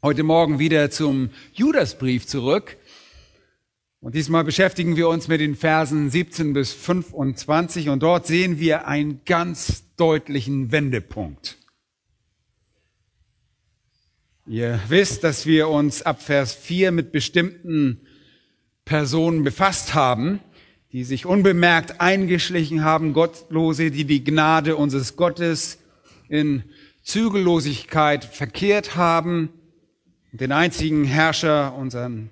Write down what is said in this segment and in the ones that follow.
Heute Morgen wieder zum Judasbrief zurück. Und diesmal beschäftigen wir uns mit den Versen 17 bis 25 und dort sehen wir einen ganz deutlichen Wendepunkt. Ihr wisst, dass wir uns ab Vers 4 mit bestimmten Personen befasst haben, die sich unbemerkt eingeschlichen haben, Gottlose, die die Gnade unseres Gottes in Zügellosigkeit verkehrt haben, den einzigen Herrscher, unseren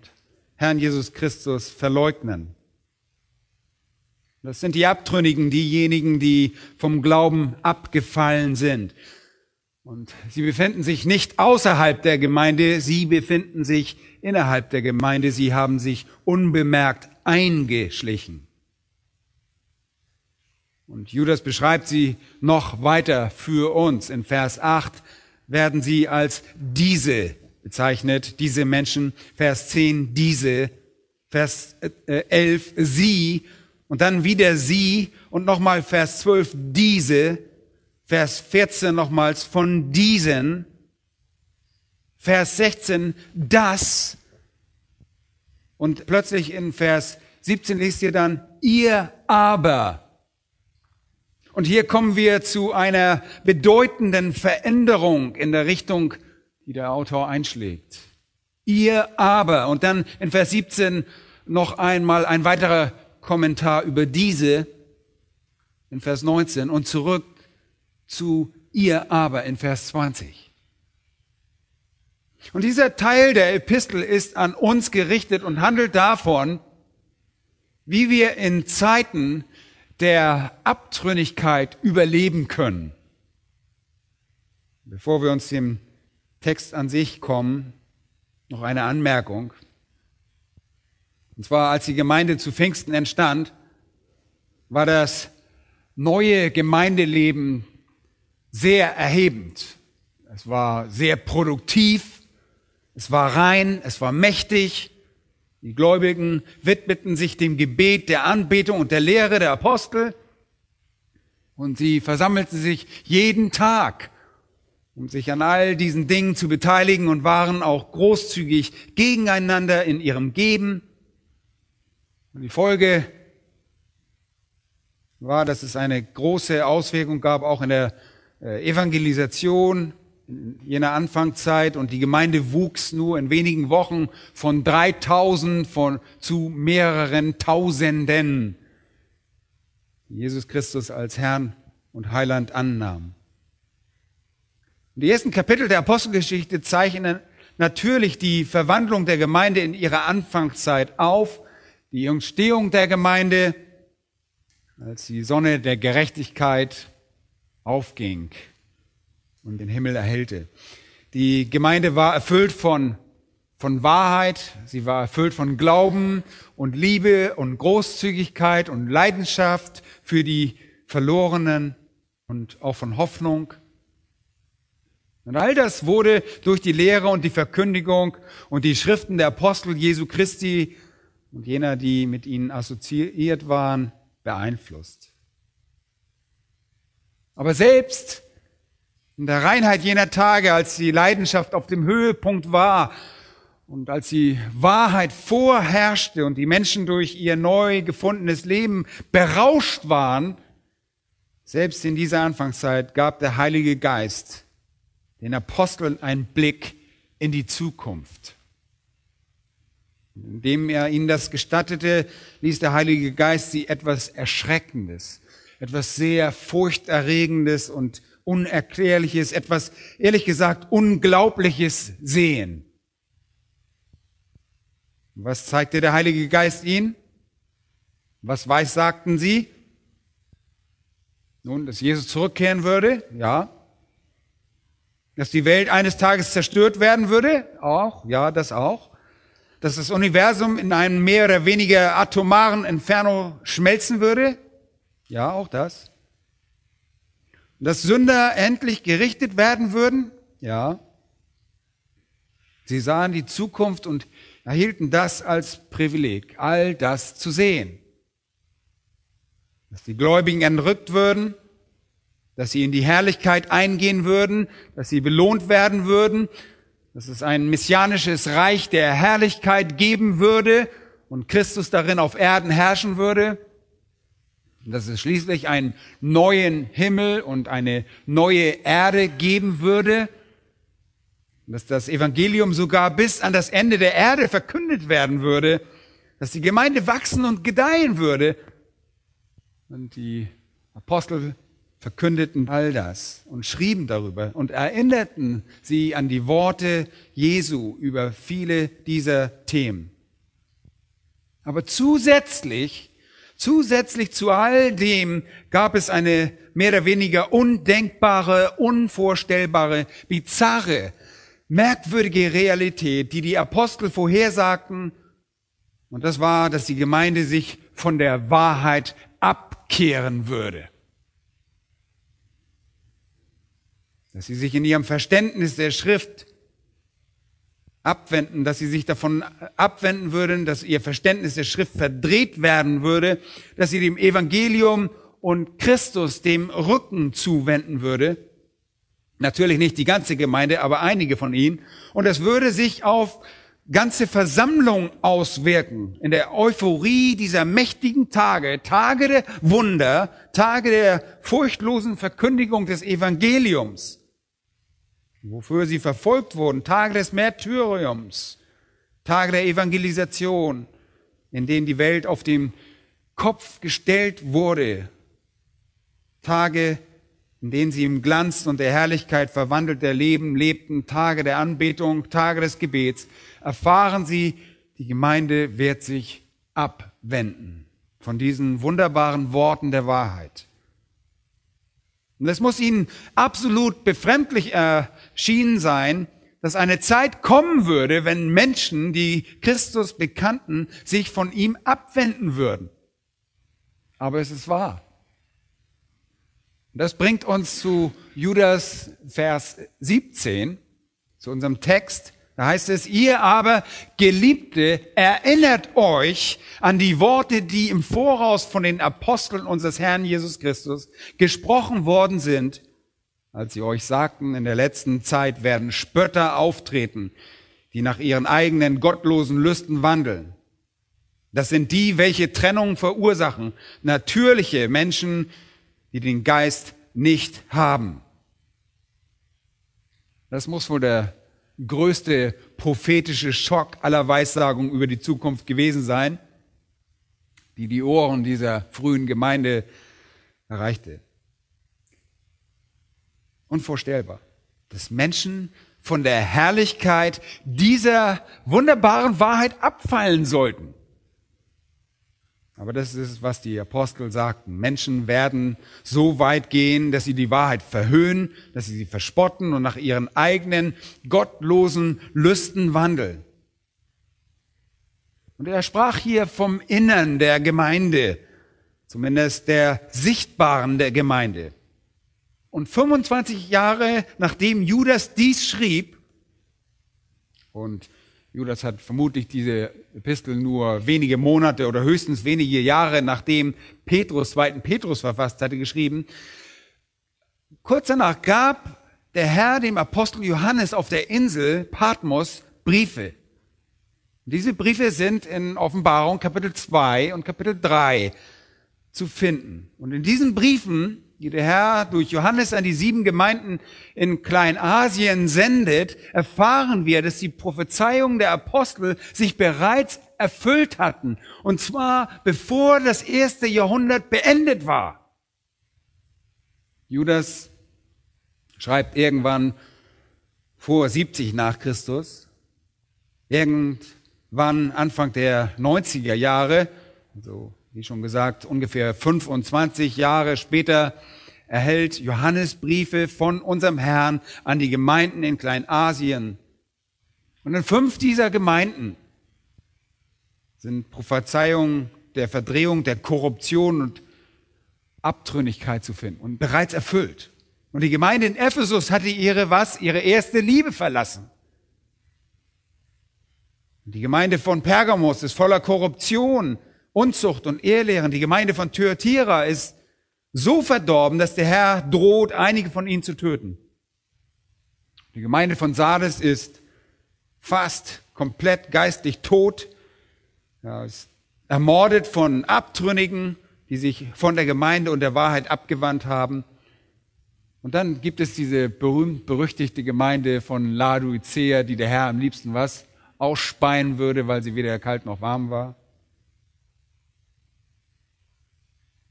Herrn Jesus Christus, verleugnen. Das sind die Abtrünnigen, diejenigen, die vom Glauben abgefallen sind. Und sie befinden sich nicht außerhalb der Gemeinde, sie befinden sich innerhalb der Gemeinde, sie haben sich unbemerkt eingeschlichen. Und Judas beschreibt sie noch weiter für uns. In Vers 8 werden sie als diese bezeichnet, diese Menschen. Vers 10 diese, Vers 11 sie und dann wieder sie und nochmal Vers 12 diese Vers 14 nochmals von diesen, Vers 16 das und plötzlich in Vers 17 liest ihr dann ihr aber. Und hier kommen wir zu einer bedeutenden Veränderung in der Richtung, die der Autor einschlägt. Ihr aber. Und dann in Vers 17 noch einmal ein weiterer Kommentar über diese in Vers 19 und zurück zu ihr aber in Vers 20. Und dieser Teil der Epistel ist an uns gerichtet und handelt davon, wie wir in Zeiten der Abtrünnigkeit überleben können. Bevor wir uns dem Text an sich kommen, noch eine Anmerkung. Und zwar, als die Gemeinde zu Pfingsten entstand, war das neue Gemeindeleben sehr erhebend. Es war sehr produktiv, es war rein, es war mächtig. Die Gläubigen widmeten sich dem Gebet, der Anbetung und der Lehre der Apostel. Und sie versammelten sich jeden Tag, um sich an all diesen Dingen zu beteiligen und waren auch großzügig gegeneinander in ihrem Geben. Und die Folge war, dass es eine große Auswirkung gab, auch in der äh, Evangelisation in jener Anfangszeit und die Gemeinde wuchs nur in wenigen Wochen von 3000 von, zu mehreren Tausenden, die Jesus Christus als Herrn und Heiland annahm. Die ersten Kapitel der Apostelgeschichte zeichnen natürlich die Verwandlung der Gemeinde in ihrer Anfangszeit auf, die Entstehung der Gemeinde, als die Sonne der Gerechtigkeit aufging und den Himmel erhellte. Die Gemeinde war erfüllt von, von Wahrheit, sie war erfüllt von Glauben und Liebe und Großzügigkeit und Leidenschaft für die Verlorenen und auch von Hoffnung. Und all das wurde durch die Lehre und die Verkündigung und die Schriften der Apostel Jesu Christi und jener, die mit ihnen assoziiert waren, beeinflusst. Aber selbst in der Reinheit jener Tage, als die Leidenschaft auf dem Höhepunkt war und als die Wahrheit vorherrschte und die Menschen durch ihr neu gefundenes Leben berauscht waren, selbst in dieser Anfangszeit gab der Heilige Geist den Aposteln einen Blick in die Zukunft. Indem er ihnen das gestattete, ließ der Heilige Geist sie etwas Erschreckendes, etwas sehr Furchterregendes und Unerklärliches, etwas, ehrlich gesagt, Unglaubliches sehen. Was zeigte der Heilige Geist ihnen? Was weiß sagten sie? Nun, dass Jesus zurückkehren würde, ja. Dass die Welt eines Tages zerstört werden würde? Auch, ja, das auch. Dass das Universum in einem mehr oder weniger atomaren Inferno schmelzen würde? Ja, auch das. Dass Sünder endlich gerichtet werden würden? Ja. Sie sahen die Zukunft und erhielten das als Privileg, all das zu sehen. Dass die Gläubigen entrückt würden, dass sie in die Herrlichkeit eingehen würden, dass sie belohnt werden würden, dass es ein messianisches Reich der Herrlichkeit geben würde und Christus darin auf Erden herrschen würde, dass es schließlich einen neuen Himmel und eine neue Erde geben würde, dass das Evangelium sogar bis an das Ende der Erde verkündet werden würde, dass die Gemeinde wachsen und gedeihen würde. Und die Apostel verkündeten all das und schrieben darüber und erinnerten sie an die Worte Jesu über viele dieser Themen. Aber zusätzlich, zusätzlich zu all dem gab es eine mehr oder weniger undenkbare, unvorstellbare, bizarre, merkwürdige Realität, die die Apostel vorhersagten. Und das war, dass die Gemeinde sich von der Wahrheit abkehren würde. Dass sie sich in ihrem Verständnis der Schrift abwenden, dass sie sich davon abwenden würden, dass ihr Verständnis der Schrift verdreht werden würde, dass sie dem Evangelium und Christus dem Rücken zuwenden würde. Natürlich nicht die ganze Gemeinde, aber einige von ihnen. Und es würde sich auf ganze Versammlung auswirken. In der Euphorie dieser mächtigen Tage, Tage der Wunder, Tage der furchtlosen Verkündigung des Evangeliums, wofür sie verfolgt wurden, Tage des Märtyriums, Tage der Evangelisation, in denen die Welt auf den Kopf gestellt wurde, Tage in denen sie im Glanz und der Herrlichkeit verwandelter Leben lebten, Tage der Anbetung, Tage des Gebets, erfahren sie, die Gemeinde wird sich abwenden von diesen wunderbaren Worten der Wahrheit. Und es muss ihnen absolut befremdlich erschienen sein, dass eine Zeit kommen würde, wenn Menschen, die Christus bekannten, sich von ihm abwenden würden. Aber es ist wahr. Das bringt uns zu Judas Vers 17, zu unserem Text. Da heißt es, ihr aber, Geliebte, erinnert euch an die Worte, die im Voraus von den Aposteln unseres Herrn Jesus Christus gesprochen worden sind, als sie euch sagten, in der letzten Zeit werden Spötter auftreten, die nach ihren eigenen gottlosen Lüsten wandeln. Das sind die, welche Trennung verursachen, natürliche Menschen, die den Geist nicht haben. Das muss wohl der größte prophetische Schock aller Weissagungen über die Zukunft gewesen sein, die die Ohren dieser frühen Gemeinde erreichte. Unvorstellbar, dass Menschen von der Herrlichkeit dieser wunderbaren Wahrheit abfallen sollten. Aber das ist, was die Apostel sagten. Menschen werden so weit gehen, dass sie die Wahrheit verhöhnen, dass sie sie verspotten und nach ihren eigenen gottlosen Lüsten wandeln. Und er sprach hier vom Innern der Gemeinde, zumindest der Sichtbaren der Gemeinde. Und 25 Jahre nachdem Judas dies schrieb, und Judas hat vermutlich diese Epistel nur wenige Monate oder höchstens wenige Jahre nachdem Petrus, zweiten Petrus verfasst hatte, geschrieben. Kurz danach gab der Herr dem Apostel Johannes auf der Insel Patmos Briefe. Diese Briefe sind in Offenbarung Kapitel 2 und Kapitel 3 zu finden. Und in diesen Briefen die der Herr durch Johannes an die sieben Gemeinden in Kleinasien sendet, erfahren wir, dass die Prophezeiungen der Apostel sich bereits erfüllt hatten. Und zwar bevor das erste Jahrhundert beendet war. Judas schreibt irgendwann vor 70 nach Christus, irgendwann Anfang der 90er Jahre, also wie schon gesagt, ungefähr 25 Jahre später erhält Johannes Briefe von unserem Herrn an die Gemeinden in Kleinasien. Und in fünf dieser Gemeinden sind Prophezeiungen der Verdrehung, der Korruption und Abtrünnigkeit zu finden und bereits erfüllt. Und die Gemeinde in Ephesus hatte ihre was? Ihre erste Liebe verlassen. Die Gemeinde von Pergamos ist voller Korruption, Unzucht und Ehrlehren. Die Gemeinde von Thyatira ist so verdorben, dass der Herr droht, einige von ihnen zu töten. Die Gemeinde von Sardes ist fast komplett geistlich tot, ja, ist ermordet von Abtrünnigen, die sich von der Gemeinde und der Wahrheit abgewandt haben. Und dann gibt es diese berühmt-berüchtigte Gemeinde von Laodicea, die der Herr am liebsten was? Ausspeien würde, weil sie weder kalt noch warm war.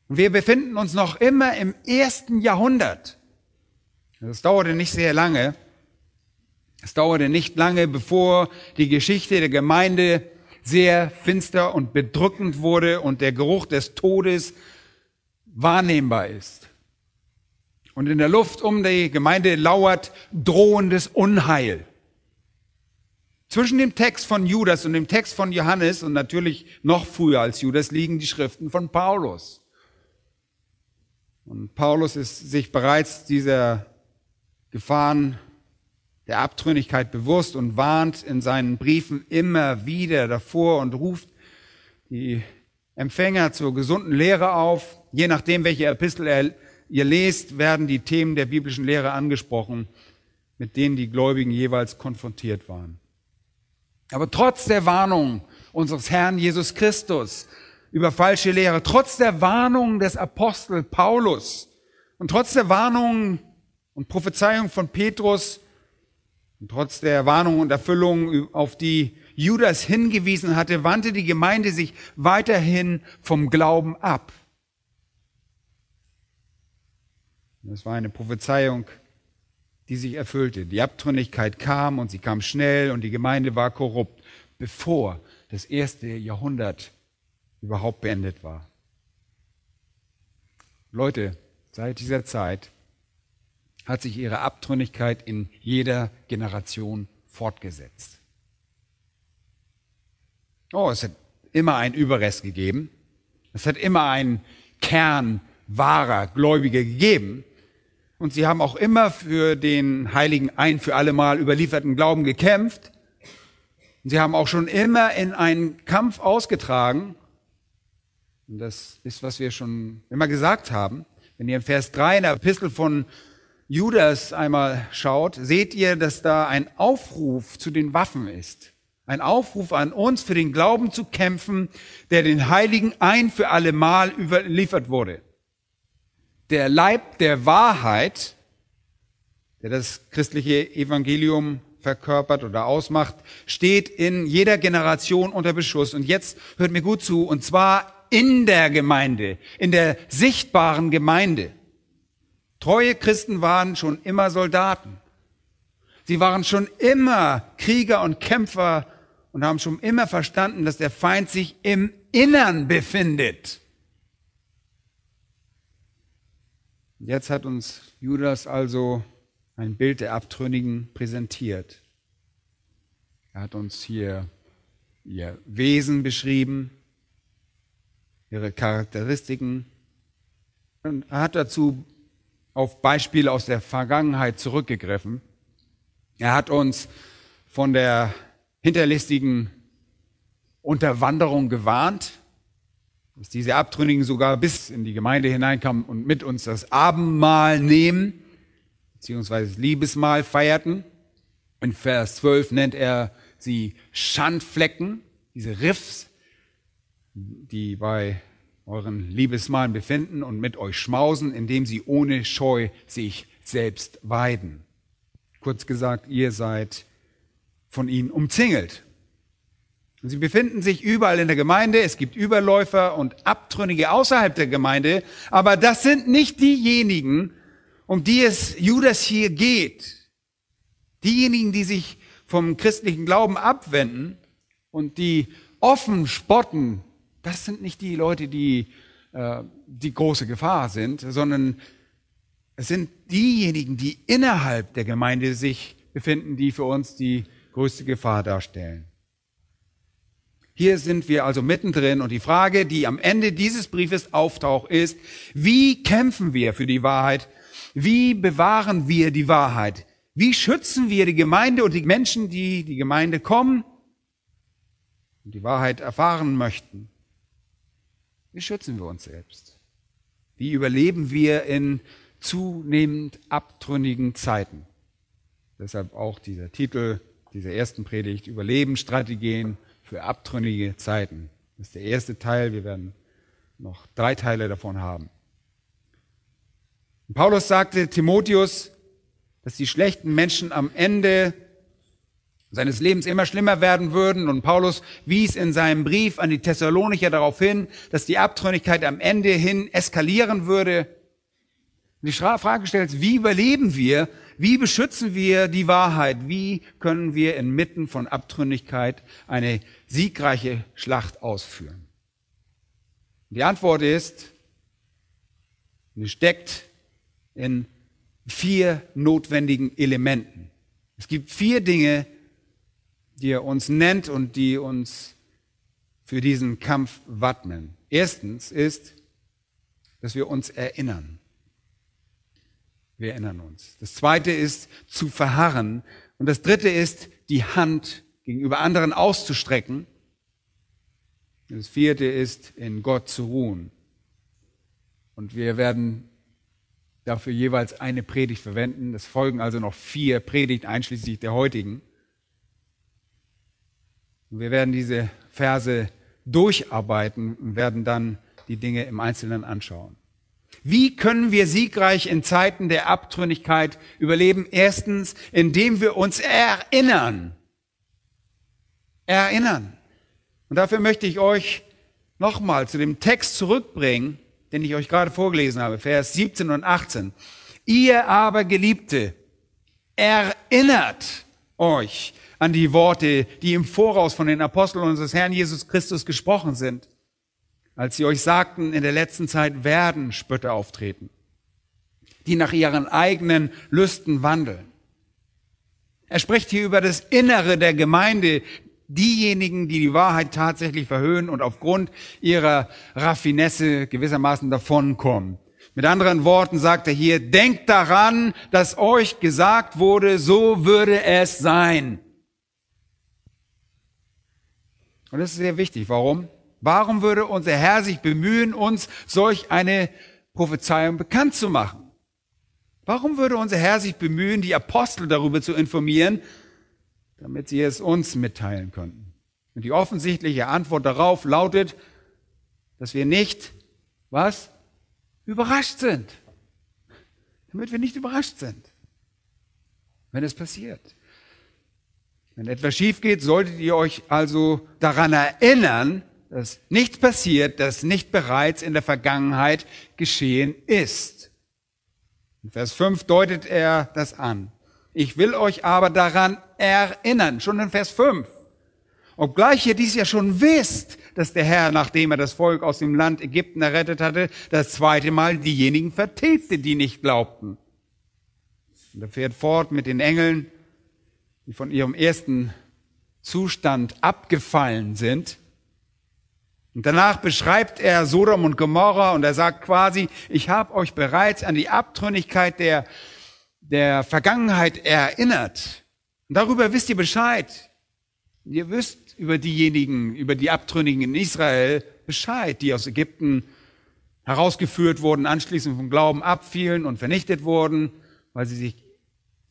Und wir befinden uns noch immer im ersten Jahrhundert. Das dauerte nicht sehr lange. Es dauerte nicht lange, bevor die Geschichte der Gemeinde sehr finster und bedrückend wurde und der Geruch des Todes wahrnehmbar ist. Und in der Luft um die Gemeinde lauert drohendes Unheil. Zwischen dem Text von Judas und dem Text von Johannes und natürlich noch früher als Judas liegen die Schriften von Paulus. Und Paulus ist sich bereits dieser Gefahren der Abtrünnigkeit bewusst und warnt in seinen Briefen immer wieder davor und ruft die Empfänger zur gesunden Lehre auf. Je nachdem, welche Epistel ihr lest, werden die Themen der biblischen Lehre angesprochen, mit denen die Gläubigen jeweils konfrontiert waren. Aber trotz der Warnung unseres Herrn Jesus Christus über falsche Lehre, trotz der Warnung des Apostel Paulus und trotz der Warnung und Prophezeiung von Petrus und trotz der Warnung und Erfüllung, auf die Judas hingewiesen hatte, wandte die Gemeinde sich weiterhin vom Glauben ab. Das war eine Prophezeiung die sich erfüllte. Die Abtrünnigkeit kam und sie kam schnell und die Gemeinde war korrupt, bevor das erste Jahrhundert überhaupt beendet war. Leute, seit dieser Zeit hat sich ihre Abtrünnigkeit in jeder Generation fortgesetzt. Oh, es hat immer einen Überrest gegeben. Es hat immer einen Kern wahrer Gläubiger gegeben. Und sie haben auch immer für den heiligen ein für allemal überlieferten Glauben gekämpft. Und sie haben auch schon immer in einen Kampf ausgetragen. Und das ist, was wir schon immer gesagt haben. Wenn ihr in Vers 3 in der Epistel von Judas einmal schaut, seht ihr, dass da ein Aufruf zu den Waffen ist. Ein Aufruf an uns, für den Glauben zu kämpfen, der den Heiligen ein für allemal überliefert wurde der Leib der Wahrheit, der das christliche Evangelium verkörpert oder ausmacht, steht in jeder Generation unter Beschuss. Und jetzt hört mir gut zu, und zwar in der Gemeinde, in der sichtbaren Gemeinde. Treue Christen waren schon immer Soldaten. Sie waren schon immer Krieger und Kämpfer und haben schon immer verstanden, dass der Feind sich im Innern befindet. Jetzt hat uns Judas also ein Bild der Abtrünnigen präsentiert. Er hat uns hier ihr Wesen beschrieben, ihre Charakteristiken. Und er hat dazu auf Beispiele aus der Vergangenheit zurückgegriffen. Er hat uns von der hinterlistigen Unterwanderung gewarnt, dass diese Abtrünnigen sogar bis in die Gemeinde hineinkamen und mit uns das Abendmahl nehmen, beziehungsweise das Liebesmahl feierten. In Vers 12 nennt er sie Schandflecken, diese Riffs, die bei euren Liebesmahlen befinden und mit euch schmausen, indem sie ohne Scheu sich selbst weiden. Kurz gesagt, ihr seid von ihnen umzingelt. Und sie befinden sich überall in der Gemeinde. Es gibt Überläufer und Abtrünnige außerhalb der Gemeinde. Aber das sind nicht diejenigen, um die es Judas hier geht. Diejenigen, die sich vom christlichen Glauben abwenden und die offen spotten, das sind nicht die Leute, die äh, die große Gefahr sind, sondern Es sind diejenigen, die innerhalb der Gemeinde sich befinden, die für uns die größte Gefahr darstellen. Hier sind wir also mittendrin und die Frage, die am Ende dieses Briefes auftaucht, ist, wie kämpfen wir für die Wahrheit? Wie bewahren wir die Wahrheit? Wie schützen wir die Gemeinde und die Menschen, die die Gemeinde kommen und die Wahrheit erfahren möchten? Wie schützen wir uns selbst? Wie überleben wir in zunehmend abtrünnigen Zeiten? Deshalb auch dieser Titel dieser ersten Predigt, Überlebensstrategien für abtrünnige Zeiten. Das ist der erste Teil. Wir werden noch drei Teile davon haben. Und Paulus sagte Timotheus, dass die schlechten Menschen am Ende seines Lebens immer schlimmer werden würden. Und Paulus wies in seinem Brief an die Thessalonicher darauf hin, dass die Abtrünnigkeit am Ende hin eskalieren würde. Und die Frage stellt, wie überleben wir wie beschützen wir die Wahrheit? Wie können wir inmitten von Abtrünnigkeit eine siegreiche Schlacht ausführen? Die Antwort ist, sie steckt in vier notwendigen Elementen. Es gibt vier Dinge, die er uns nennt und die uns für diesen Kampf wappnen. Erstens ist, dass wir uns erinnern. Wir erinnern uns. Das zweite ist zu verharren. Und das dritte ist, die Hand gegenüber anderen auszustrecken. Das vierte ist, in Gott zu ruhen. Und wir werden dafür jeweils eine Predigt verwenden. Es folgen also noch vier Predigten, einschließlich der heutigen. Wir werden diese Verse durcharbeiten und werden dann die Dinge im Einzelnen anschauen. Wie können wir siegreich in Zeiten der Abtrünnigkeit überleben? Erstens, indem wir uns erinnern. Erinnern. Und dafür möchte ich euch nochmal zu dem Text zurückbringen, den ich euch gerade vorgelesen habe, Vers 17 und 18. Ihr aber Geliebte, erinnert euch an die Worte, die im Voraus von den Aposteln unseres Herrn Jesus Christus gesprochen sind als sie euch sagten, in der letzten Zeit werden Spötter auftreten, die nach ihren eigenen Lüsten wandeln. Er spricht hier über das Innere der Gemeinde, diejenigen, die die Wahrheit tatsächlich verhöhnen und aufgrund ihrer Raffinesse gewissermaßen davonkommen. Mit anderen Worten sagt er hier, denkt daran, dass euch gesagt wurde, so würde es sein. Und das ist sehr wichtig. Warum? Warum würde unser Herr sich bemühen, uns solch eine Prophezeiung bekannt zu machen? Warum würde unser Herr sich bemühen, die Apostel darüber zu informieren, damit sie es uns mitteilen könnten? Und die offensichtliche Antwort darauf lautet, dass wir nicht, was? Überrascht sind. Damit wir nicht überrascht sind, wenn es passiert. Wenn etwas schief geht, solltet ihr euch also daran erinnern, dass nichts passiert, das nicht bereits in der Vergangenheit geschehen ist. In Vers 5 deutet er das an. Ich will euch aber daran erinnern, schon in Vers 5. Obgleich ihr dies ja schon wisst, dass der Herr, nachdem er das Volk aus dem Land Ägypten errettet hatte, das zweite Mal diejenigen vertilgte, die nicht glaubten. Und er fährt fort mit den Engeln, die von ihrem ersten Zustand abgefallen sind und danach beschreibt er Sodom und Gomorra und er sagt quasi, ich habe euch bereits an die Abtrünnigkeit der, der Vergangenheit erinnert. Und darüber wisst ihr Bescheid. Ihr wisst über diejenigen, über die Abtrünnigen in Israel Bescheid, die aus Ägypten herausgeführt wurden, anschließend vom Glauben abfielen und vernichtet wurden, weil sie sich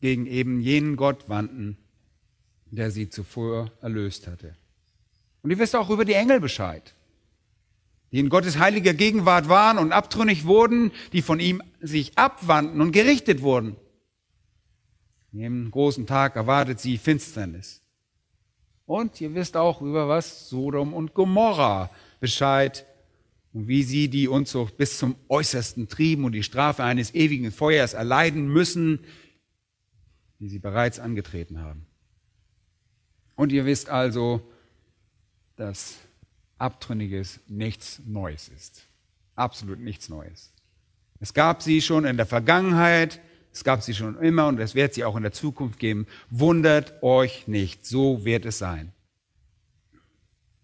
gegen eben jenen Gott wandten, der sie zuvor erlöst hatte. Und ihr wisst auch über die Engel Bescheid die in Gottes heiliger Gegenwart waren und abtrünnig wurden, die von ihm sich abwandten und gerichtet wurden. In dem großen Tag erwartet sie Finsternis. Und ihr wisst auch über was Sodom und Gomorra Bescheid und wie sie die Unzucht bis zum Äußersten trieben und die Strafe eines ewigen Feuers erleiden müssen, die sie bereits angetreten haben. Und ihr wisst also, dass Abtrünniges nichts Neues ist. Absolut nichts Neues. Es gab sie schon in der Vergangenheit, es gab sie schon immer und es wird sie auch in der Zukunft geben. Wundert euch nicht, so wird es sein.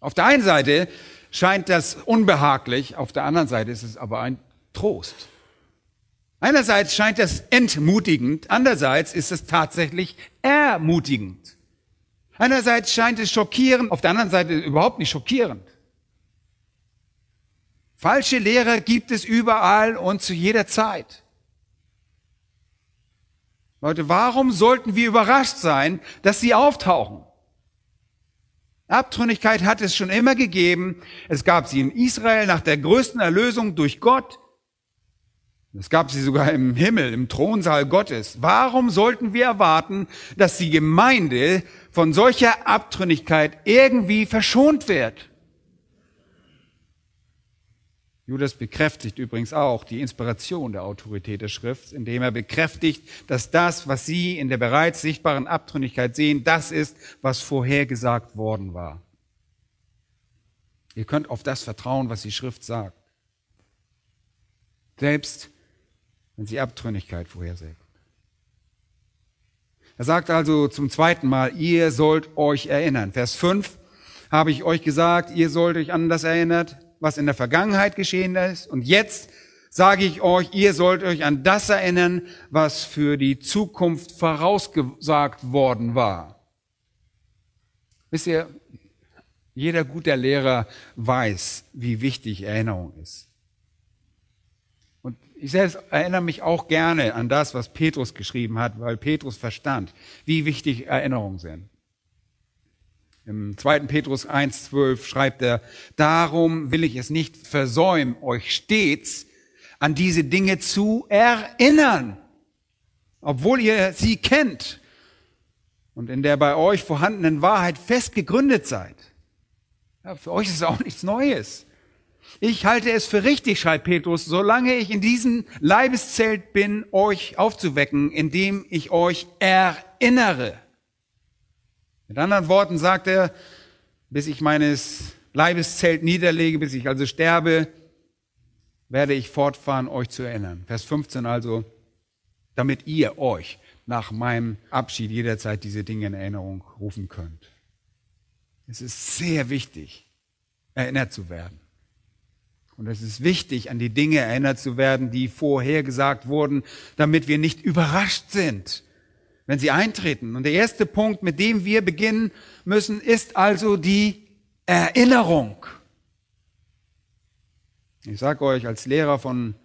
Auf der einen Seite scheint das unbehaglich, auf der anderen Seite ist es aber ein Trost. Einerseits scheint das entmutigend, andererseits ist es tatsächlich ermutigend. Einerseits scheint es schockierend, auf der anderen Seite überhaupt nicht schockierend. Falsche Lehrer gibt es überall und zu jeder Zeit. Leute, warum sollten wir überrascht sein, dass sie auftauchen? Abtrünnigkeit hat es schon immer gegeben. Es gab sie in Israel nach der größten Erlösung durch Gott. Es gab sie sogar im Himmel, im Thronsaal Gottes. Warum sollten wir erwarten, dass die Gemeinde von solcher Abtrünnigkeit irgendwie verschont wird? Judas bekräftigt übrigens auch die Inspiration der Autorität der Schrift, indem er bekräftigt, dass das, was sie in der bereits sichtbaren Abtrünnigkeit sehen, das ist, was vorhergesagt worden war. Ihr könnt auf das vertrauen, was die Schrift sagt. Selbst wenn sie Abtrünnigkeit vorhersagt. Er sagt also zum zweiten Mal, ihr sollt euch erinnern. Vers 5 habe ich euch gesagt, ihr sollt euch an das erinnert, was in der Vergangenheit geschehen ist. Und jetzt sage ich euch, ihr sollt euch an das erinnern, was für die Zukunft vorausgesagt worden war. Wisst ihr, jeder gute Lehrer weiß, wie wichtig Erinnerung ist. Und ich selbst erinnere mich auch gerne an das, was Petrus geschrieben hat, weil Petrus verstand, wie wichtig Erinnerungen sind. Im 2. Petrus 1.12 schreibt er, darum will ich es nicht versäumen, euch stets an diese Dinge zu erinnern, obwohl ihr sie kennt und in der bei euch vorhandenen Wahrheit fest gegründet seid. Ja, für euch ist es auch nichts Neues. Ich halte es für richtig, schreibt Petrus, solange ich in diesem Leibeszelt bin, euch aufzuwecken, indem ich euch erinnere. Mit anderen Worten sagt er, bis ich meines Leibeszelt niederlege, bis ich also sterbe, werde ich fortfahren, euch zu erinnern. Vers 15 also, damit ihr euch nach meinem Abschied jederzeit diese Dinge in Erinnerung rufen könnt. Es ist sehr wichtig, erinnert zu werden. Und es ist wichtig, an die Dinge erinnert zu werden, die vorhergesagt wurden, damit wir nicht überrascht sind wenn sie eintreten. Und der erste Punkt, mit dem wir beginnen müssen, ist also die Erinnerung. Ich sage euch, als Lehrer von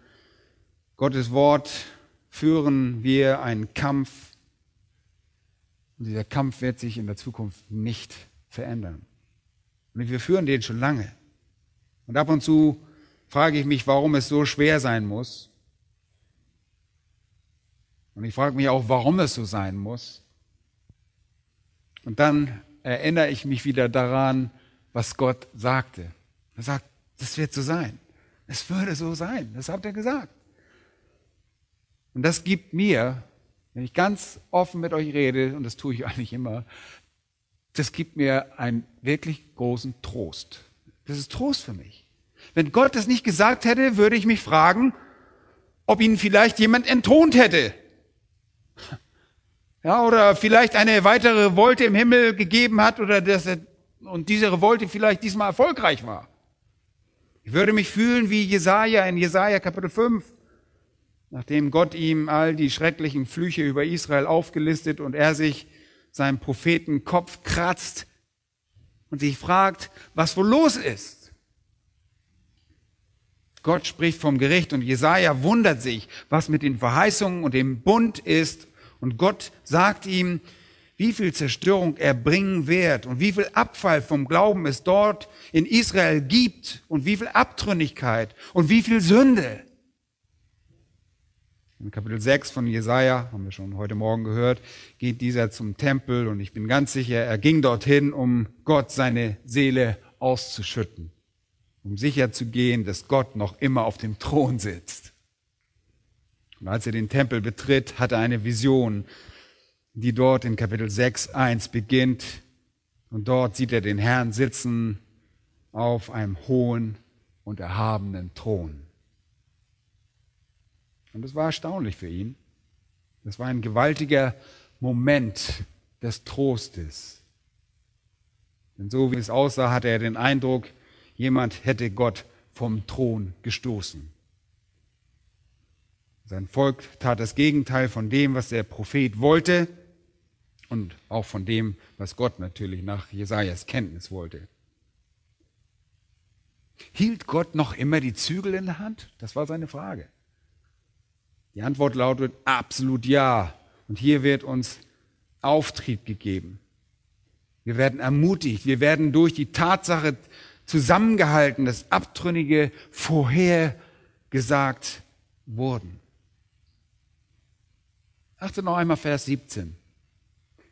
Gottes Wort führen wir einen Kampf. Und dieser Kampf wird sich in der Zukunft nicht verändern. Und wir führen den schon lange. Und ab und zu frage ich mich, warum es so schwer sein muss, und ich frage mich auch, warum es so sein muss. Und dann erinnere ich mich wieder daran, was Gott sagte. Er sagt, das wird so sein. Es würde so sein. Das hat er gesagt. Und das gibt mir, wenn ich ganz offen mit euch rede, und das tue ich eigentlich immer, das gibt mir einen wirklich großen Trost. Das ist Trost für mich. Wenn Gott das nicht gesagt hätte, würde ich mich fragen, ob ihn vielleicht jemand entthront hätte. Ja, oder vielleicht eine weitere Revolte im Himmel gegeben hat oder dass er, und diese Revolte vielleicht diesmal erfolgreich war. Ich würde mich fühlen wie Jesaja in Jesaja Kapitel 5, nachdem Gott ihm all die schrecklichen Flüche über Israel aufgelistet und er sich seinem Propheten Kopf kratzt und sich fragt, was wohl los ist. Gott spricht vom Gericht und Jesaja wundert sich, was mit den Verheißungen und dem Bund ist und Gott sagt ihm, wie viel Zerstörung er bringen wird und wie viel Abfall vom Glauben es dort in Israel gibt und wie viel Abtrünnigkeit und wie viel Sünde. In Kapitel 6 von Jesaja, haben wir schon heute Morgen gehört, geht dieser zum Tempel und ich bin ganz sicher, er ging dorthin, um Gott seine Seele auszuschütten, um sicher zu gehen, dass Gott noch immer auf dem Thron sitzt. Und als er den Tempel betritt, hat er eine Vision, die dort in Kapitel 6, 1 beginnt. Und dort sieht er den Herrn sitzen auf einem hohen und erhabenen Thron. Und das war erstaunlich für ihn. Das war ein gewaltiger Moment des Trostes. Denn so wie es aussah, hatte er den Eindruck, jemand hätte Gott vom Thron gestoßen. Sein Volk tat das Gegenteil von dem, was der Prophet wollte und auch von dem, was Gott natürlich nach Jesajas Kenntnis wollte. Hielt Gott noch immer die Zügel in der Hand? Das war seine Frage. Die Antwort lautet absolut ja. Und hier wird uns Auftrieb gegeben. Wir werden ermutigt. Wir werden durch die Tatsache zusammengehalten, dass Abtrünnige vorhergesagt wurden. Achte noch einmal Vers 17.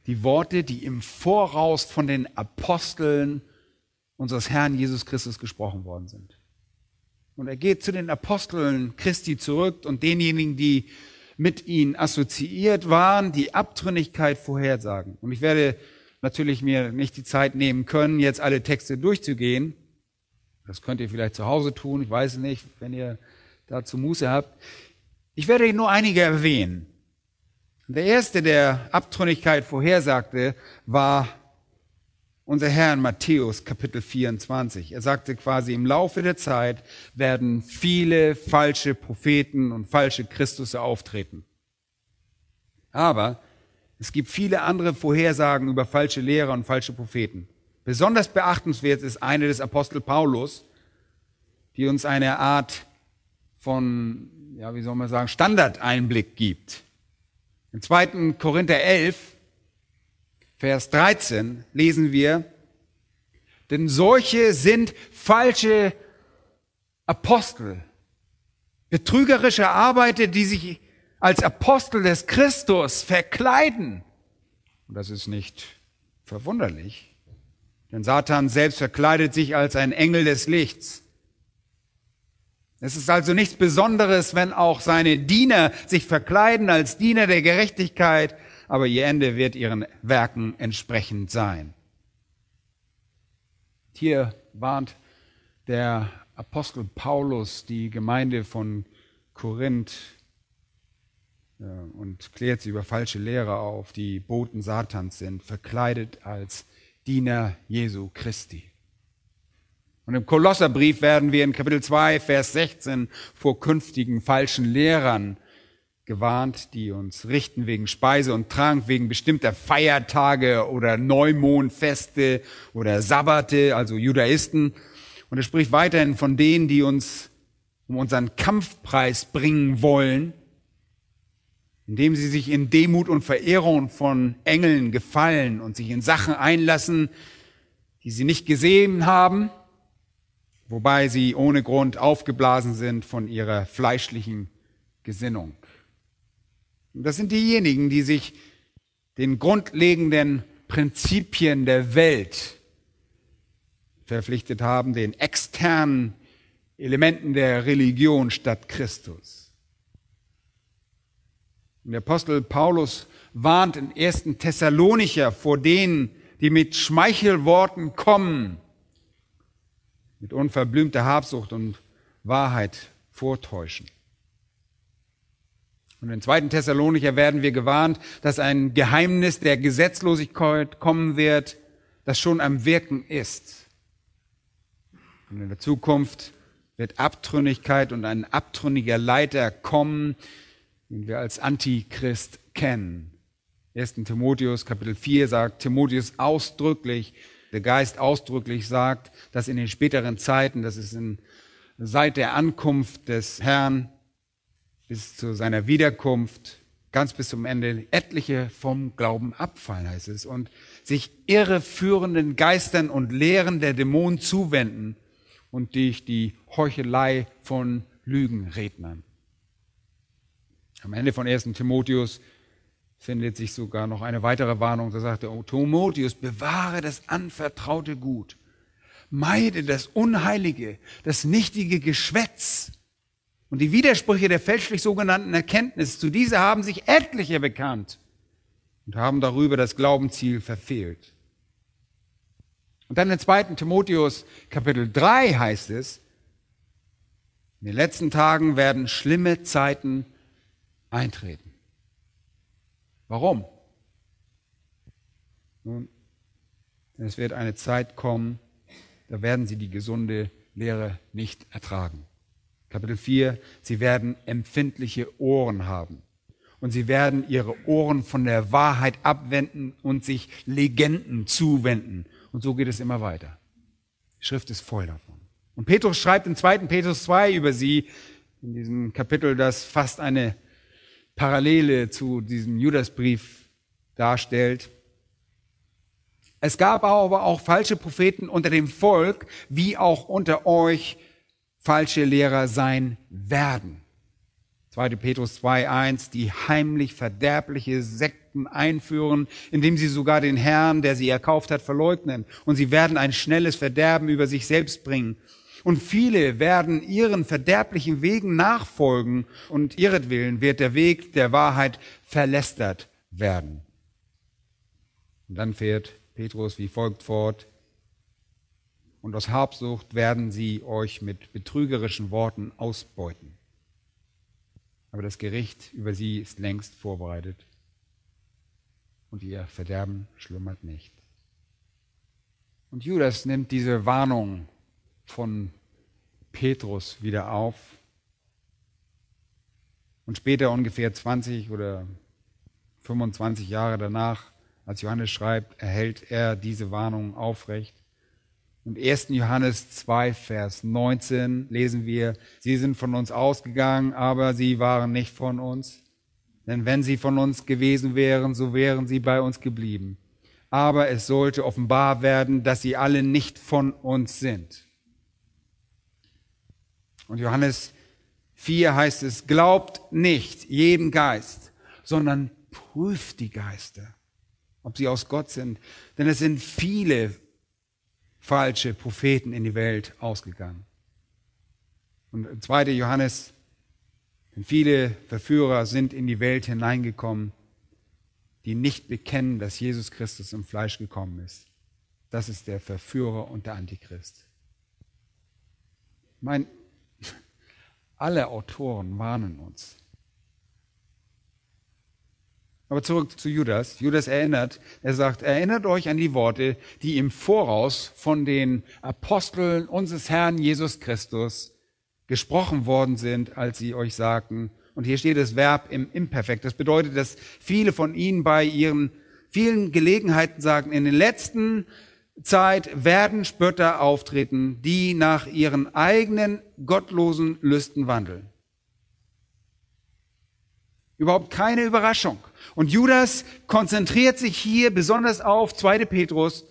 Die Worte, die im Voraus von den Aposteln unseres Herrn Jesus Christus gesprochen worden sind. Und er geht zu den Aposteln Christi zurück und denjenigen, die mit ihnen assoziiert waren, die Abtrünnigkeit vorhersagen. Und ich werde natürlich mir nicht die Zeit nehmen können, jetzt alle Texte durchzugehen. Das könnt ihr vielleicht zu Hause tun, ich weiß nicht, wenn ihr dazu Muße habt. Ich werde nur einige erwähnen. Der erste, der Abtrünnigkeit vorhersagte, war unser Herr in Matthäus Kapitel 24. Er sagte quasi, im Laufe der Zeit werden viele falsche Propheten und falsche Christusse auftreten. Aber es gibt viele andere Vorhersagen über falsche Lehrer und falsche Propheten. Besonders beachtenswert ist eine des Apostel Paulus, die uns eine Art von, ja, wie soll man sagen, Standardeinblick gibt. Im 2. Korinther 11 Vers 13 lesen wir, denn solche sind falsche Apostel, betrügerische Arbeiter, die sich als Apostel des Christus verkleiden. Und das ist nicht verwunderlich, denn Satan selbst verkleidet sich als ein Engel des Lichts. Es ist also nichts Besonderes, wenn auch seine Diener sich verkleiden als Diener der Gerechtigkeit aber ihr Ende wird ihren Werken entsprechend sein. Hier warnt der Apostel Paulus die Gemeinde von Korinth und klärt sie über falsche Lehrer auf, die Boten Satans sind, verkleidet als Diener Jesu Christi. Und im Kolosserbrief werden wir in Kapitel 2, Vers 16 vor künftigen falschen Lehrern gewarnt, die uns richten wegen Speise und Trank, wegen bestimmter Feiertage oder Neumondfeste oder Sabbate, also Judaisten. Und er spricht weiterhin von denen, die uns um unseren Kampfpreis bringen wollen, indem sie sich in Demut und Verehrung von Engeln gefallen und sich in Sachen einlassen, die sie nicht gesehen haben, wobei sie ohne Grund aufgeblasen sind von ihrer fleischlichen Gesinnung. Das sind diejenigen, die sich den grundlegenden Prinzipien der Welt verpflichtet haben, den externen Elementen der Religion statt Christus. Und der Apostel Paulus warnt in 1. Thessalonicher vor denen, die mit Schmeichelworten kommen, mit unverblümter Habsucht und Wahrheit vortäuschen. Und in 2. Thessalonicher werden wir gewarnt, dass ein Geheimnis der Gesetzlosigkeit kommen wird, das schon am Wirken ist. Und in der Zukunft wird Abtrünnigkeit und ein abtrünniger Leiter kommen, den wir als Antichrist kennen. 1. Timotheus Kapitel 4 sagt Timotheus ausdrücklich, der Geist ausdrücklich sagt, dass in den späteren Zeiten, das ist in, seit der Ankunft des Herrn, bis zu seiner Wiederkunft, ganz bis zum Ende, etliche vom Glauben abfallen, heißt es, und sich irreführenden Geistern und Lehren der Dämonen zuwenden und durch die Heuchelei von Lügenrednern. Am Ende von 1. Timotheus findet sich sogar noch eine weitere Warnung. Da sagt er, oh, Timotheus, bewahre das anvertraute Gut. Meide das Unheilige, das nichtige Geschwätz und die Widersprüche der fälschlich sogenannten Erkenntnis, zu dieser haben sich etliche bekannt und haben darüber das Glaubensziel verfehlt. Und dann in 2. Timotheus Kapitel 3 heißt es, in den letzten Tagen werden schlimme Zeiten eintreten. Warum? Nun, es wird eine Zeit kommen, da werden sie die gesunde Lehre nicht ertragen. Kapitel 4, sie werden empfindliche Ohren haben. Und sie werden ihre Ohren von der Wahrheit abwenden und sich Legenden zuwenden. Und so geht es immer weiter. Die Schrift ist voll davon. Und Petrus schreibt im 2. Petrus 2 über sie, in diesem Kapitel, das fast eine Parallele zu diesem Judasbrief darstellt. Es gab aber auch falsche Propheten unter dem Volk, wie auch unter euch falsche Lehrer sein werden. 2. Petrus 2.1, die heimlich verderbliche Sekten einführen, indem sie sogar den Herrn, der sie erkauft hat, verleugnen. Und sie werden ein schnelles Verderben über sich selbst bringen. Und viele werden ihren verderblichen Wegen nachfolgen und ihretwillen wird der Weg der Wahrheit verlästert werden. Und dann fährt Petrus wie folgt fort. Und aus Habsucht werden sie euch mit betrügerischen Worten ausbeuten. Aber das Gericht über sie ist längst vorbereitet und ihr Verderben schlummert nicht. Und Judas nimmt diese Warnung von Petrus wieder auf. Und später, ungefähr 20 oder 25 Jahre danach, als Johannes schreibt, erhält er diese Warnung aufrecht. Und 1. Johannes 2, Vers 19 lesen wir, sie sind von uns ausgegangen, aber sie waren nicht von uns. Denn wenn sie von uns gewesen wären, so wären sie bei uns geblieben. Aber es sollte offenbar werden, dass sie alle nicht von uns sind. Und Johannes 4 heißt es, glaubt nicht jeden Geist, sondern prüft die Geister, ob sie aus Gott sind. Denn es sind viele falsche Propheten in die Welt ausgegangen. Und 2. Johannes, denn viele Verführer sind in die Welt hineingekommen, die nicht bekennen, dass Jesus Christus im Fleisch gekommen ist. Das ist der Verführer und der Antichrist. Mein, alle Autoren warnen uns. Aber zurück zu Judas. Judas erinnert, er sagt, erinnert euch an die Worte, die im Voraus von den Aposteln unseres Herrn Jesus Christus gesprochen worden sind, als sie euch sagten, und hier steht das Verb im Imperfekt. Das bedeutet, dass viele von ihnen bei ihren vielen Gelegenheiten sagen, in den letzten Zeit werden Spötter auftreten, die nach ihren eigenen gottlosen Lüsten wandeln. Überhaupt keine Überraschung. Und Judas konzentriert sich hier besonders auf 2. Petrus,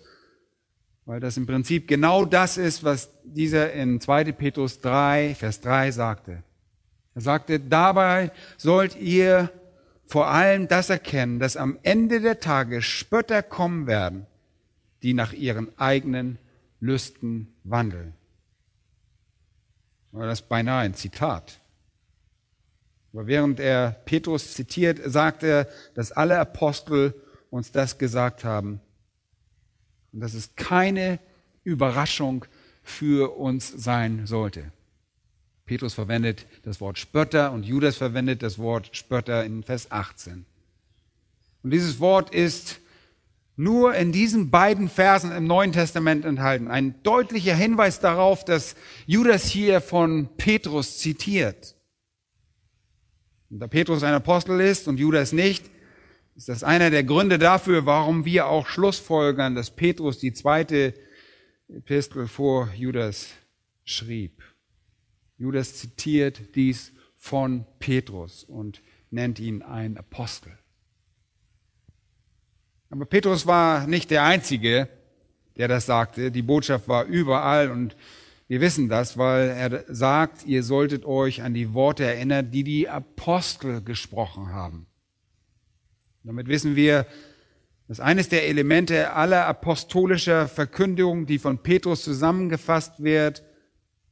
weil das im Prinzip genau das ist, was dieser in 2. Petrus 3, Vers 3 sagte. Er sagte, dabei sollt ihr vor allem das erkennen, dass am Ende der Tage Spötter kommen werden, die nach ihren eigenen Lüsten wandeln. Das ist beinahe ein Zitat. Aber während er Petrus zitiert, sagt er, dass alle Apostel uns das gesagt haben. Und dass es keine Überraschung für uns sein sollte. Petrus verwendet das Wort Spötter und Judas verwendet das Wort Spötter in Vers 18. Und dieses Wort ist nur in diesen beiden Versen im Neuen Testament enthalten. Ein deutlicher Hinweis darauf, dass Judas hier von Petrus zitiert. Und da Petrus ein Apostel ist und Judas nicht, ist das einer der Gründe dafür, warum wir auch Schlussfolgern, dass Petrus die zweite Epistel vor Judas schrieb. Judas zitiert dies von Petrus und nennt ihn ein Apostel. Aber Petrus war nicht der Einzige, der das sagte. Die Botschaft war überall und wir wissen das, weil er sagt, ihr solltet euch an die Worte erinnern, die die Apostel gesprochen haben. Damit wissen wir, dass eines der Elemente aller apostolischer Verkündigung, die von Petrus zusammengefasst wird,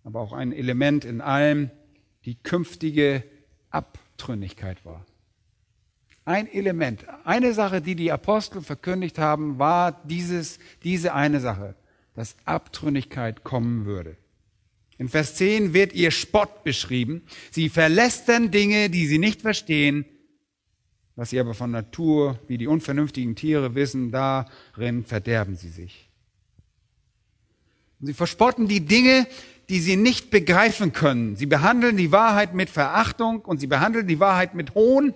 aber auch ein Element in allem, die künftige Abtrünnigkeit war. Ein Element, eine Sache, die die Apostel verkündigt haben, war dieses, diese eine Sache, dass Abtrünnigkeit kommen würde. In Vers 10 wird ihr Spott beschrieben. Sie verlästern Dinge, die sie nicht verstehen. Was sie aber von Natur, wie die unvernünftigen Tiere wissen, darin verderben sie sich. Und sie verspotten die Dinge, die sie nicht begreifen können. Sie behandeln die Wahrheit mit Verachtung und sie behandeln die Wahrheit mit Hohn.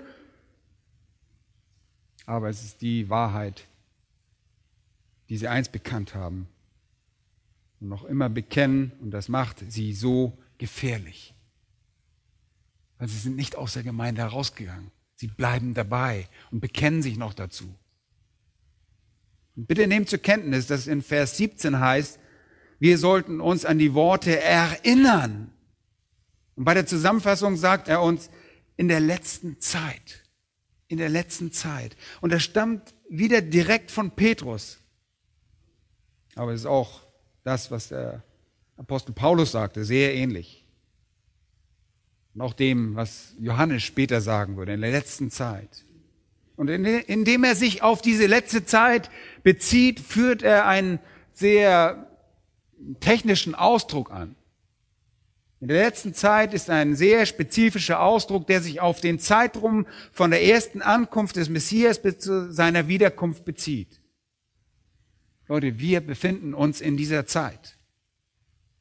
Aber es ist die Wahrheit, die sie einst bekannt haben und noch immer bekennen und das macht sie so gefährlich. Weil sie sind nicht aus der Gemeinde herausgegangen. Sie bleiben dabei und bekennen sich noch dazu. Und bitte nehmt zur Kenntnis, dass in Vers 17 heißt, wir sollten uns an die Worte erinnern. Und bei der Zusammenfassung sagt er uns, in der letzten Zeit. In der letzten Zeit. Und das stammt wieder direkt von Petrus. Aber es ist auch das, was der Apostel Paulus sagte, sehr ähnlich und auch dem, was Johannes später sagen würde, in der letzten Zeit. Und indem er sich auf diese letzte Zeit bezieht, führt er einen sehr technischen Ausdruck an. In der letzten Zeit ist ein sehr spezifischer Ausdruck, der sich auf den Zeitraum von der ersten Ankunft des Messias bis zu seiner Wiederkunft bezieht. Leute, wir befinden uns in dieser Zeit.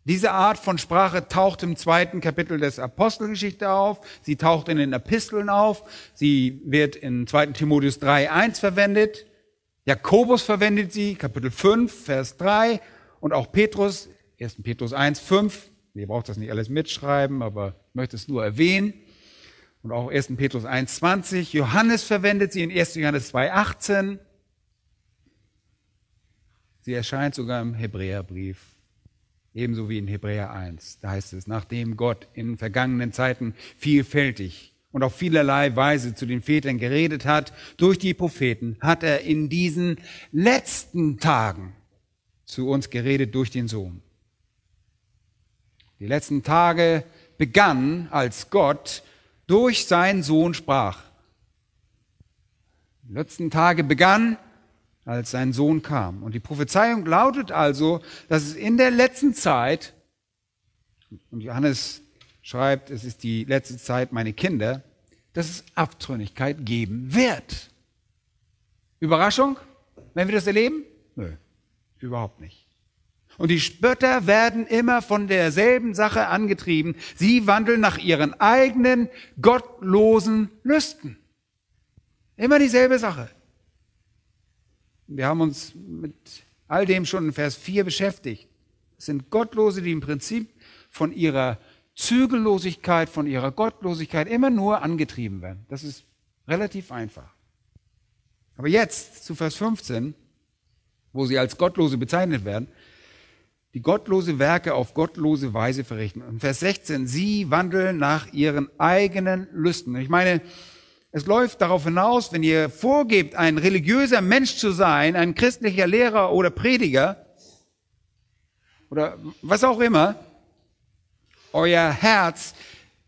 Diese Art von Sprache taucht im zweiten Kapitel des Apostelgeschichte auf. Sie taucht in den Episteln auf. Sie wird in 2. Timotheus 3.1 verwendet. Jakobus verwendet sie, Kapitel 5, Vers 3. Und auch Petrus, 1. Petrus 1, 5. Ihr braucht das nicht alles mitschreiben, aber ich möchte es nur erwähnen. Und auch 1. Petrus 1, 20. Johannes verwendet sie in 1. Johannes 2, 18. Sie erscheint sogar im Hebräerbrief Ebenso wie in Hebräer 1. Da heißt es, nachdem Gott in vergangenen Zeiten vielfältig und auf vielerlei Weise zu den Vätern geredet hat, durch die Propheten, hat er in diesen letzten Tagen zu uns geredet durch den Sohn. Die letzten Tage begannen, als Gott durch seinen Sohn sprach. Die letzten Tage begannen, als sein Sohn kam. Und die Prophezeiung lautet also, dass es in der letzten Zeit, und Johannes schreibt, es ist die letzte Zeit, meine Kinder, dass es Abtrünnigkeit geben wird. Überraschung, wenn wir das erleben? Nö, überhaupt nicht. Und die Spötter werden immer von derselben Sache angetrieben. Sie wandeln nach ihren eigenen gottlosen Lüsten. Immer dieselbe Sache. Wir haben uns mit all dem schon in Vers 4 beschäftigt. Es sind Gottlose, die im Prinzip von ihrer Zügellosigkeit, von ihrer Gottlosigkeit immer nur angetrieben werden. Das ist relativ einfach. Aber jetzt zu Vers 15, wo sie als Gottlose bezeichnet werden, die gottlose Werke auf gottlose Weise verrichten. Und Vers 16, sie wandeln nach ihren eigenen Lüsten. Ich meine, es läuft darauf hinaus, wenn ihr vorgebt, ein religiöser Mensch zu sein, ein christlicher Lehrer oder Prediger oder was auch immer, euer Herz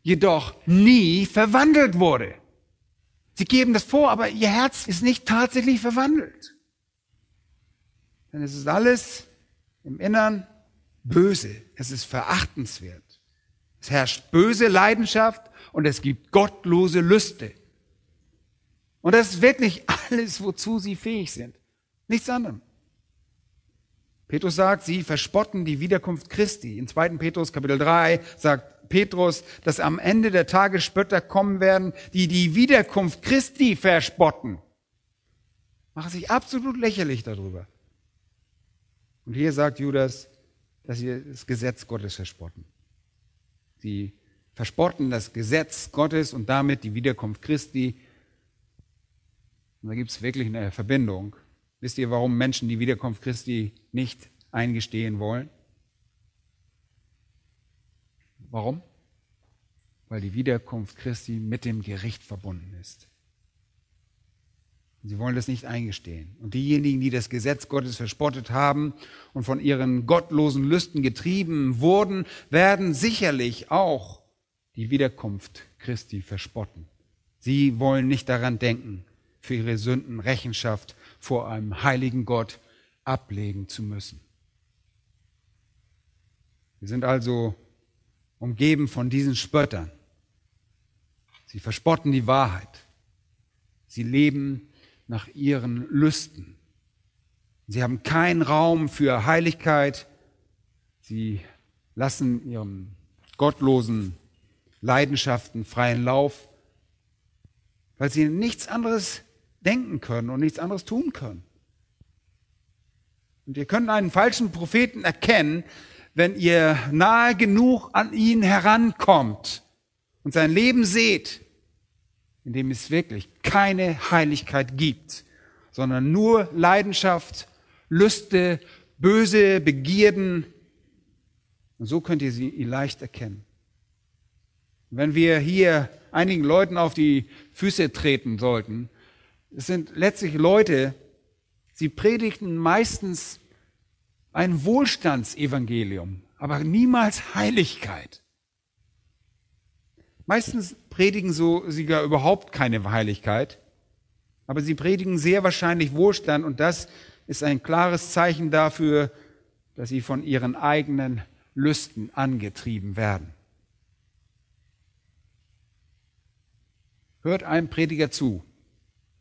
jedoch nie verwandelt wurde. Sie geben das vor, aber ihr Herz ist nicht tatsächlich verwandelt. Denn es ist alles im Innern böse. Es ist verachtenswert. Es herrscht böse Leidenschaft und es gibt gottlose Lüste. Und das ist wirklich alles, wozu sie fähig sind. Nichts anderem. Petrus sagt, sie verspotten die Wiederkunft Christi. In 2. Petrus Kapitel 3 sagt Petrus, dass am Ende der Tage Spötter kommen werden, die die Wiederkunft Christi verspotten. Machen sich absolut lächerlich darüber. Und hier sagt Judas, dass sie das Gesetz Gottes verspotten. Sie verspotten das Gesetz Gottes und damit die Wiederkunft Christi und da gibt es wirklich eine Verbindung. Wisst ihr, warum Menschen die Wiederkunft Christi nicht eingestehen wollen? Warum? Weil die Wiederkunft Christi mit dem Gericht verbunden ist. Sie wollen das nicht eingestehen. Und diejenigen, die das Gesetz Gottes verspottet haben und von ihren gottlosen Lüsten getrieben wurden, werden sicherlich auch die Wiederkunft Christi verspotten. Sie wollen nicht daran denken, für ihre Sünden Rechenschaft vor einem heiligen Gott ablegen zu müssen. Wir sind also umgeben von diesen Spöttern. Sie verspotten die Wahrheit. Sie leben nach ihren Lüsten. Sie haben keinen Raum für Heiligkeit. Sie lassen ihren gottlosen Leidenschaften freien Lauf, weil sie nichts anderes denken können und nichts anderes tun können. Und ihr könnt einen falschen Propheten erkennen, wenn ihr nahe genug an ihn herankommt und sein Leben seht, in dem es wirklich keine Heiligkeit gibt, sondern nur Leidenschaft, Lüste, böse Begierden. Und so könnt ihr sie leicht erkennen. Wenn wir hier einigen Leuten auf die Füße treten sollten, es sind letztlich Leute, sie predigten meistens ein Wohlstandsevangelium, aber niemals Heiligkeit. Meistens predigen so sogar überhaupt keine Heiligkeit, aber sie predigen sehr wahrscheinlich Wohlstand und das ist ein klares Zeichen dafür, dass sie von ihren eigenen Lüsten angetrieben werden. Hört einem Prediger zu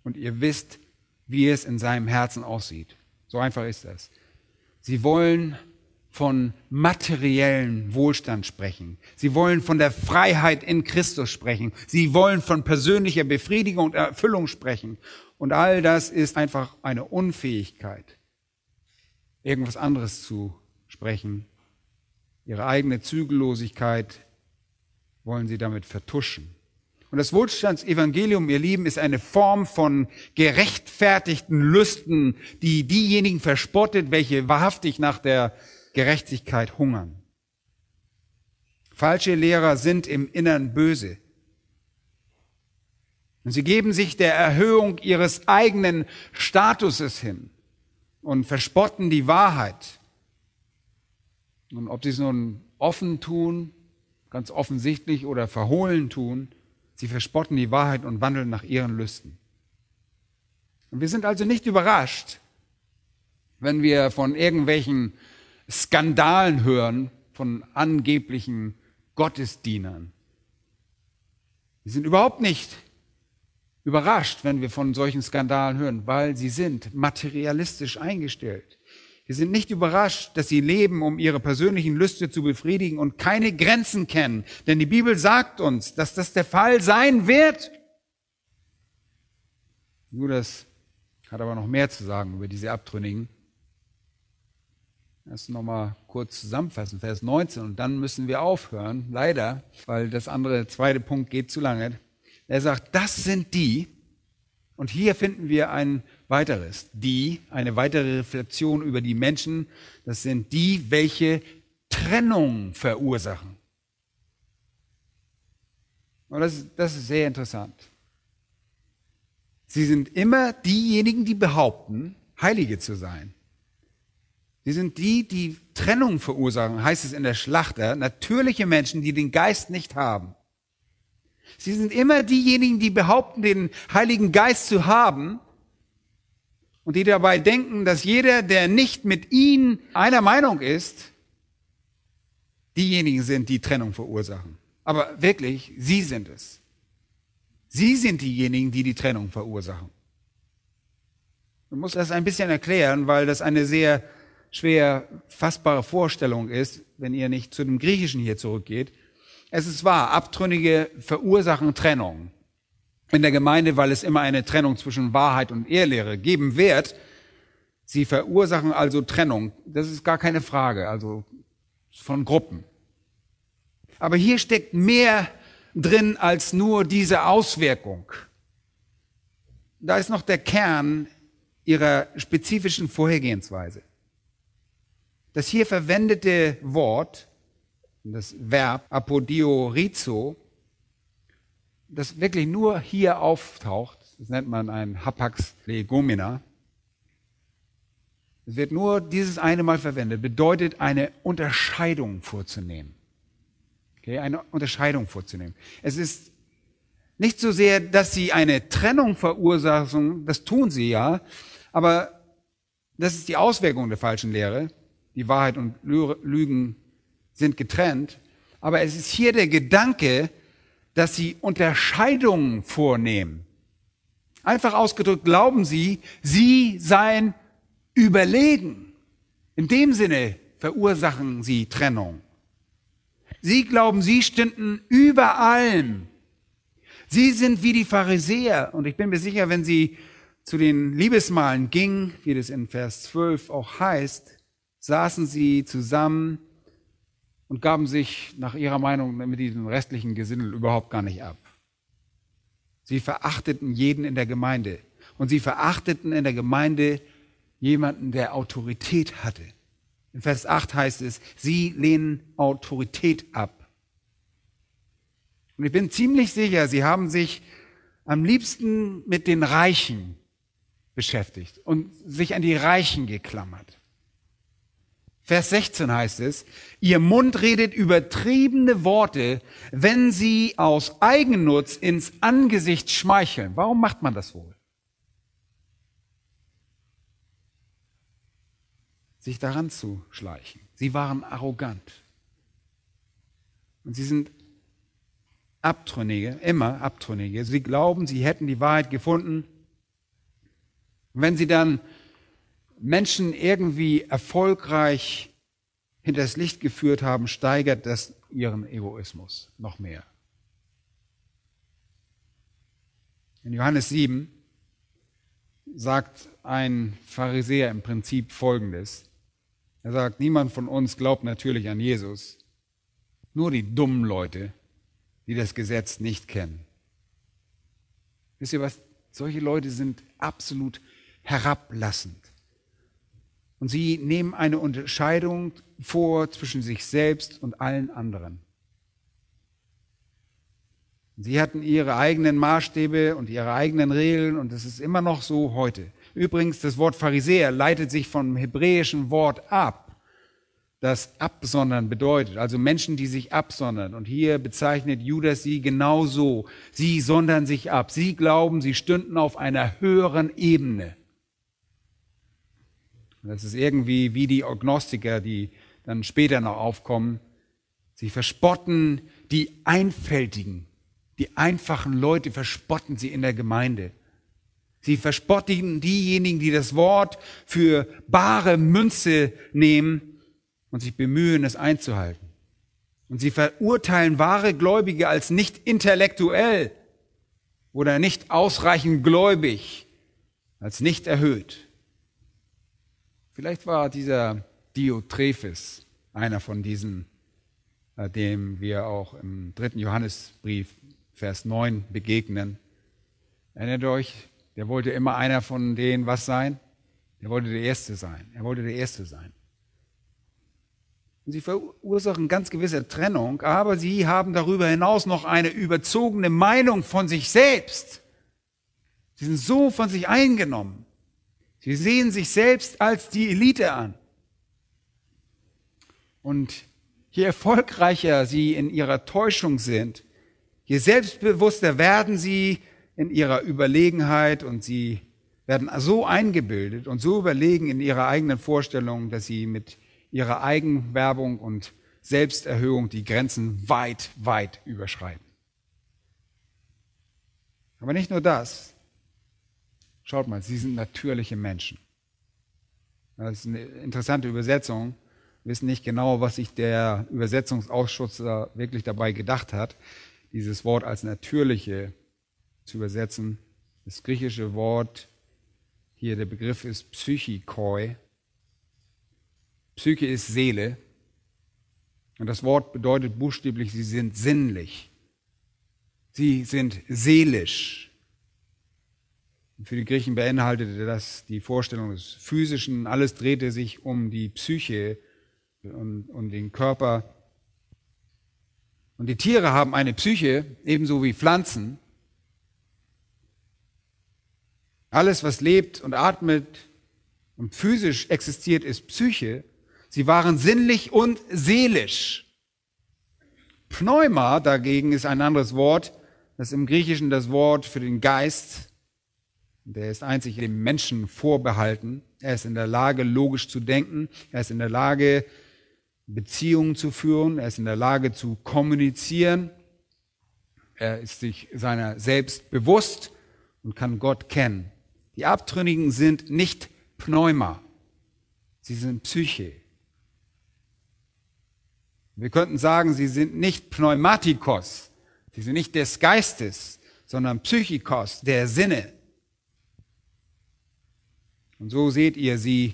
und ihr wisst, wie es in seinem Herzen aussieht. So einfach ist das. Sie wollen von materiellen Wohlstand sprechen. Sie wollen von der Freiheit in Christus sprechen. Sie wollen von persönlicher Befriedigung und Erfüllung sprechen. Und all das ist einfach eine Unfähigkeit, irgendwas anderes zu sprechen. Ihre eigene Zügellosigkeit wollen sie damit vertuschen. Und das Wohlstandsevangelium, ihr Lieben, ist eine Form von gerechtfertigten Lüsten, die diejenigen verspottet, welche wahrhaftig nach der Gerechtigkeit hungern. Falsche Lehrer sind im Innern böse. Und sie geben sich der Erhöhung ihres eigenen Statuses hin und verspotten die Wahrheit. Und ob sie es nun offen tun, ganz offensichtlich oder verhohlen tun, Sie verspotten die Wahrheit und wandeln nach ihren Lüsten. Und wir sind also nicht überrascht, wenn wir von irgendwelchen Skandalen hören, von angeblichen Gottesdienern. Wir sind überhaupt nicht überrascht, wenn wir von solchen Skandalen hören, weil sie sind materialistisch eingestellt. Wir sind nicht überrascht, dass sie leben, um ihre persönlichen Lüste zu befriedigen und keine Grenzen kennen. Denn die Bibel sagt uns, dass das der Fall sein wird. Judas hat aber noch mehr zu sagen über diese Abtrünnigen. Erst nochmal kurz zusammenfassen, Vers 19, und dann müssen wir aufhören, leider, weil das andere zweite Punkt geht zu lange. Er sagt, das sind die, und hier finden wir ein weiteres. Die, eine weitere Reflexion über die Menschen, das sind die, welche Trennung verursachen. Und das ist, das ist sehr interessant. Sie sind immer diejenigen, die behaupten, Heilige zu sein. Sie sind die, die Trennung verursachen, heißt es in der Schlachter, natürliche Menschen, die den Geist nicht haben. Sie sind immer diejenigen, die behaupten, den Heiligen Geist zu haben und die dabei denken, dass jeder, der nicht mit ihnen einer Meinung ist, diejenigen sind, die Trennung verursachen. Aber wirklich, sie sind es. Sie sind diejenigen, die die Trennung verursachen. Man muss das ein bisschen erklären, weil das eine sehr schwer fassbare Vorstellung ist, wenn ihr nicht zu dem Griechischen hier zurückgeht. Es ist wahr, Abtrünnige verursachen Trennung in der Gemeinde, weil es immer eine Trennung zwischen Wahrheit und Ehrlehre geben wird. Sie verursachen also Trennung. Das ist gar keine Frage, also von Gruppen. Aber hier steckt mehr drin als nur diese Auswirkung. Da ist noch der Kern ihrer spezifischen Vorhergehensweise. Das hier verwendete Wort das Verb apodiorizo, das wirklich nur hier auftaucht, das nennt man ein Hapax legomena, es wird nur dieses eine Mal verwendet, bedeutet eine Unterscheidung vorzunehmen. Okay, eine Unterscheidung vorzunehmen. Es ist nicht so sehr, dass sie eine Trennung verursachen, das tun sie ja, aber das ist die Auswirkung der falschen Lehre. Die Wahrheit und Lügen sind getrennt. Aber es ist hier der Gedanke, dass sie Unterscheidungen vornehmen. Einfach ausgedrückt glauben sie, sie seien überlegen. In dem Sinne verursachen sie Trennung. Sie glauben, sie stünden über allem. Sie sind wie die Pharisäer. Und ich bin mir sicher, wenn sie zu den Liebesmalen gingen, wie das in Vers 12 auch heißt, saßen sie zusammen und gaben sich nach ihrer Meinung mit diesem restlichen Gesindel überhaupt gar nicht ab. Sie verachteten jeden in der Gemeinde. Und sie verachteten in der Gemeinde jemanden, der Autorität hatte. In Vers 8 heißt es, sie lehnen Autorität ab. Und ich bin ziemlich sicher, sie haben sich am liebsten mit den Reichen beschäftigt und sich an die Reichen geklammert. Vers 16 heißt es, ihr Mund redet übertriebene Worte, wenn sie aus Eigennutz ins Angesicht schmeicheln. Warum macht man das wohl? Sich daran zu schleichen. Sie waren arrogant. Und sie sind Abtrünnige, immer Abtrünnige. Sie glauben, sie hätten die Wahrheit gefunden. Und wenn sie dann Menschen irgendwie erfolgreich hinters Licht geführt haben, steigert das ihren Egoismus noch mehr. In Johannes 7 sagt ein Pharisäer im Prinzip Folgendes. Er sagt, niemand von uns glaubt natürlich an Jesus, nur die dummen Leute, die das Gesetz nicht kennen. Wisst ihr was? Solche Leute sind absolut herablassend. Und sie nehmen eine Unterscheidung vor zwischen sich selbst und allen anderen. Sie hatten ihre eigenen Maßstäbe und ihre eigenen Regeln und das ist immer noch so heute. Übrigens, das Wort Pharisäer leitet sich vom hebräischen Wort ab das absondern bedeutet, also Menschen, die sich absondern. Und hier bezeichnet Judas sie genauso. Sie sondern sich ab. Sie glauben, sie stünden auf einer höheren Ebene. Das ist irgendwie wie die Agnostiker, die dann später noch aufkommen. Sie verspotten die Einfältigen, die einfachen Leute verspotten sie in der Gemeinde. Sie verspotten diejenigen, die das Wort für bare Münze nehmen und sich bemühen, es einzuhalten. Und sie verurteilen wahre Gläubige als nicht intellektuell oder nicht ausreichend gläubig, als nicht erhöht. Vielleicht war dieser Diotrephes einer von diesen, äh, dem wir auch im dritten Johannesbrief, Vers 9, begegnen. Erinnert euch, der wollte immer einer von denen was sein? Der wollte der Erste sein. Er wollte der Erste sein. Und sie verursachen ganz gewisse Trennung, aber sie haben darüber hinaus noch eine überzogene Meinung von sich selbst. Sie sind so von sich eingenommen. Sie sehen sich selbst als die Elite an. Und je erfolgreicher sie in ihrer Täuschung sind, je selbstbewusster werden sie in ihrer Überlegenheit und sie werden so eingebildet und so überlegen in ihrer eigenen Vorstellung, dass sie mit ihrer Eigenwerbung und Selbsterhöhung die Grenzen weit, weit überschreiten. Aber nicht nur das. Schaut mal, sie sind natürliche Menschen. Das ist eine interessante Übersetzung. Wir wissen nicht genau, was sich der Übersetzungsausschuss wirklich dabei gedacht hat, dieses Wort als natürliche zu übersetzen. Das griechische Wort, hier der Begriff ist Psychikoi, Psyche ist Seele. Und das Wort bedeutet buchstäblich, sie sind sinnlich. Sie sind seelisch. Für die Griechen beinhaltete das die Vorstellung des Physischen. Alles drehte sich um die Psyche und um den Körper. Und die Tiere haben eine Psyche, ebenso wie Pflanzen. Alles, was lebt und atmet und physisch existiert, ist Psyche. Sie waren sinnlich und seelisch. Pneuma dagegen ist ein anderes Wort, das im Griechischen das Wort für den Geist, der ist einzig dem Menschen vorbehalten. Er ist in der Lage, logisch zu denken. Er ist in der Lage, Beziehungen zu führen. Er ist in der Lage zu kommunizieren. Er ist sich seiner selbst bewusst und kann Gott kennen. Die Abtrünnigen sind nicht Pneuma, sie sind Psyche. Wir könnten sagen, sie sind nicht Pneumatikos, sie sind nicht des Geistes, sondern Psychikos, der Sinne. Und so seht ihr sie,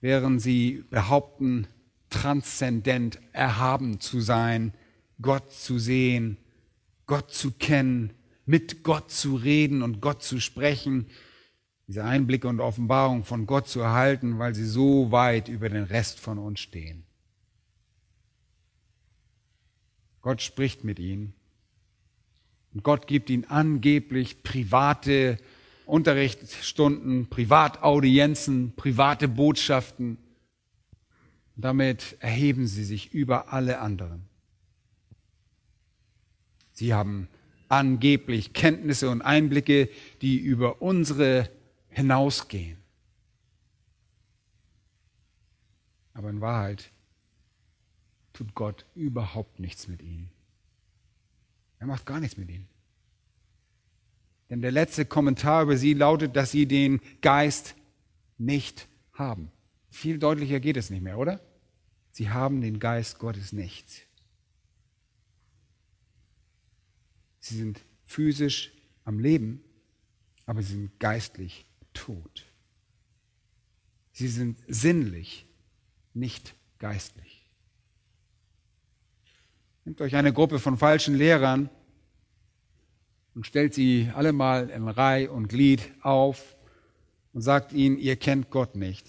während sie behaupten, transzendent erhaben zu sein, Gott zu sehen, Gott zu kennen, mit Gott zu reden und Gott zu sprechen, diese Einblicke und Offenbarung von Gott zu erhalten, weil sie so weit über den Rest von uns stehen. Gott spricht mit ihnen und Gott gibt ihnen angeblich private Unterrichtsstunden, Privataudienzen, private Botschaften. Damit erheben sie sich über alle anderen. Sie haben angeblich Kenntnisse und Einblicke, die über unsere hinausgehen. Aber in Wahrheit tut Gott überhaupt nichts mit ihnen. Er macht gar nichts mit ihnen. Denn der letzte Kommentar über sie lautet, dass sie den Geist nicht haben. Viel deutlicher geht es nicht mehr, oder? Sie haben den Geist Gottes nicht. Sie sind physisch am Leben, aber sie sind geistlich tot. Sie sind sinnlich, nicht geistlich. Nehmt euch eine Gruppe von falschen Lehrern und stellt sie alle mal in Reih und Glied auf und sagt ihnen, ihr kennt Gott nicht.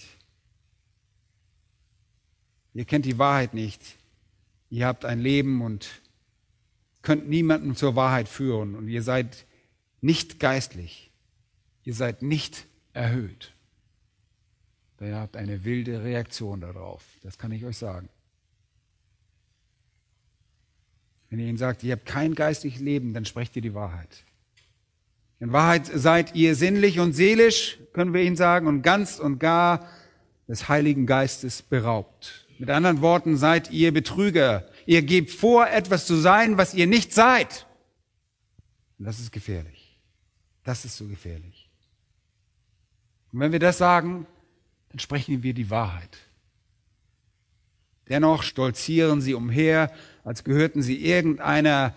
Ihr kennt die Wahrheit nicht. Ihr habt ein Leben und könnt niemanden zur Wahrheit führen und ihr seid nicht geistlich. Ihr seid nicht erhöht. Ihr habt eine wilde Reaktion darauf. Das kann ich euch sagen. Wenn ihr ihnen sagt, ihr habt kein geistliches Leben, dann sprecht ihr die Wahrheit. In Wahrheit seid ihr sinnlich und seelisch, können wir ihnen sagen, und ganz und gar des Heiligen Geistes beraubt. Mit anderen Worten, seid ihr Betrüger. Ihr gebt vor, etwas zu sein, was ihr nicht seid. Und das ist gefährlich. Das ist so gefährlich. Und wenn wir das sagen, dann sprechen wir die Wahrheit. Dennoch stolzieren sie umher, als gehörten sie irgendeiner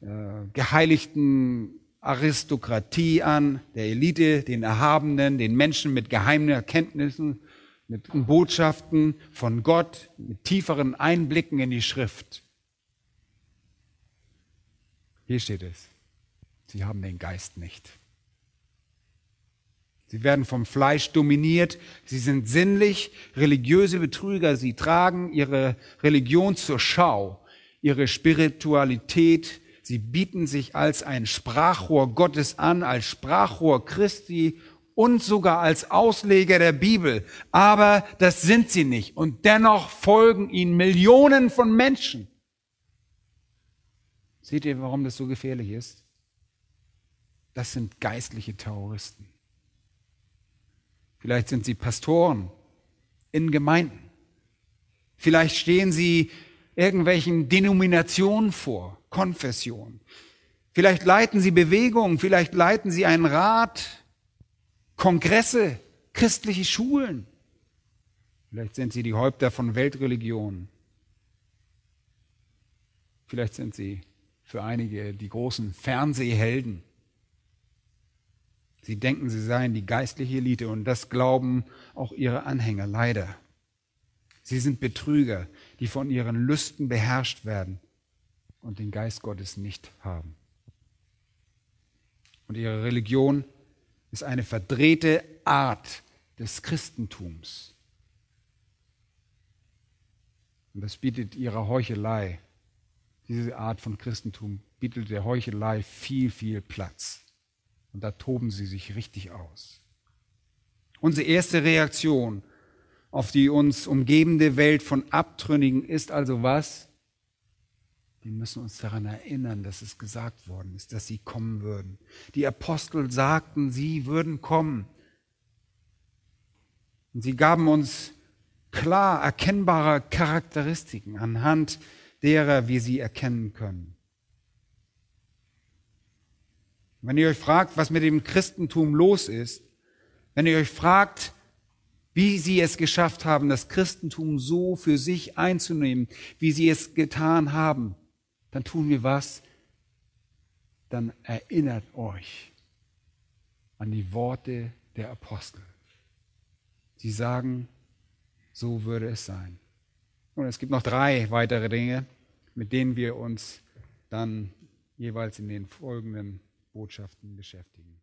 äh, geheiligten Aristokratie an, der Elite, den Erhabenen, den Menschen mit geheimen Erkenntnissen, mit Botschaften von Gott, mit tieferen Einblicken in die Schrift. Hier steht es. Sie haben den Geist nicht. Sie werden vom Fleisch dominiert. Sie sind sinnlich, religiöse Betrüger. Sie tragen ihre Religion zur Schau, ihre Spiritualität. Sie bieten sich als ein Sprachrohr Gottes an, als Sprachrohr Christi und sogar als Ausleger der Bibel. Aber das sind sie nicht. Und dennoch folgen ihnen Millionen von Menschen. Seht ihr, warum das so gefährlich ist? Das sind geistliche Terroristen. Vielleicht sind sie Pastoren in Gemeinden. Vielleicht stehen sie irgendwelchen Denominationen vor, Konfessionen. Vielleicht leiten sie Bewegungen, vielleicht leiten sie einen Rat, Kongresse, christliche Schulen. Vielleicht sind sie die Häupter von Weltreligionen. Vielleicht sind sie für einige die großen Fernsehhelden. Sie denken, sie seien die geistliche Elite und das glauben auch ihre Anhänger leider. Sie sind Betrüger, die von ihren Lüsten beherrscht werden und den Geist Gottes nicht haben. Und ihre Religion ist eine verdrehte Art des Christentums. Und das bietet ihrer Heuchelei, diese Art von Christentum bietet der Heuchelei viel, viel Platz. Und da toben sie sich richtig aus. Unsere erste Reaktion auf die uns umgebende Welt von Abtrünnigen ist also was? Wir müssen uns daran erinnern, dass es gesagt worden ist, dass sie kommen würden. Die Apostel sagten, sie würden kommen. Und sie gaben uns klar erkennbare Charakteristiken, anhand derer wir sie erkennen können. Wenn ihr euch fragt, was mit dem Christentum los ist, wenn ihr euch fragt, wie sie es geschafft haben, das Christentum so für sich einzunehmen, wie sie es getan haben, dann tun wir was? Dann erinnert euch an die Worte der Apostel. Sie sagen, so würde es sein. Und es gibt noch drei weitere Dinge, mit denen wir uns dann jeweils in den folgenden Botschaften beschäftigen.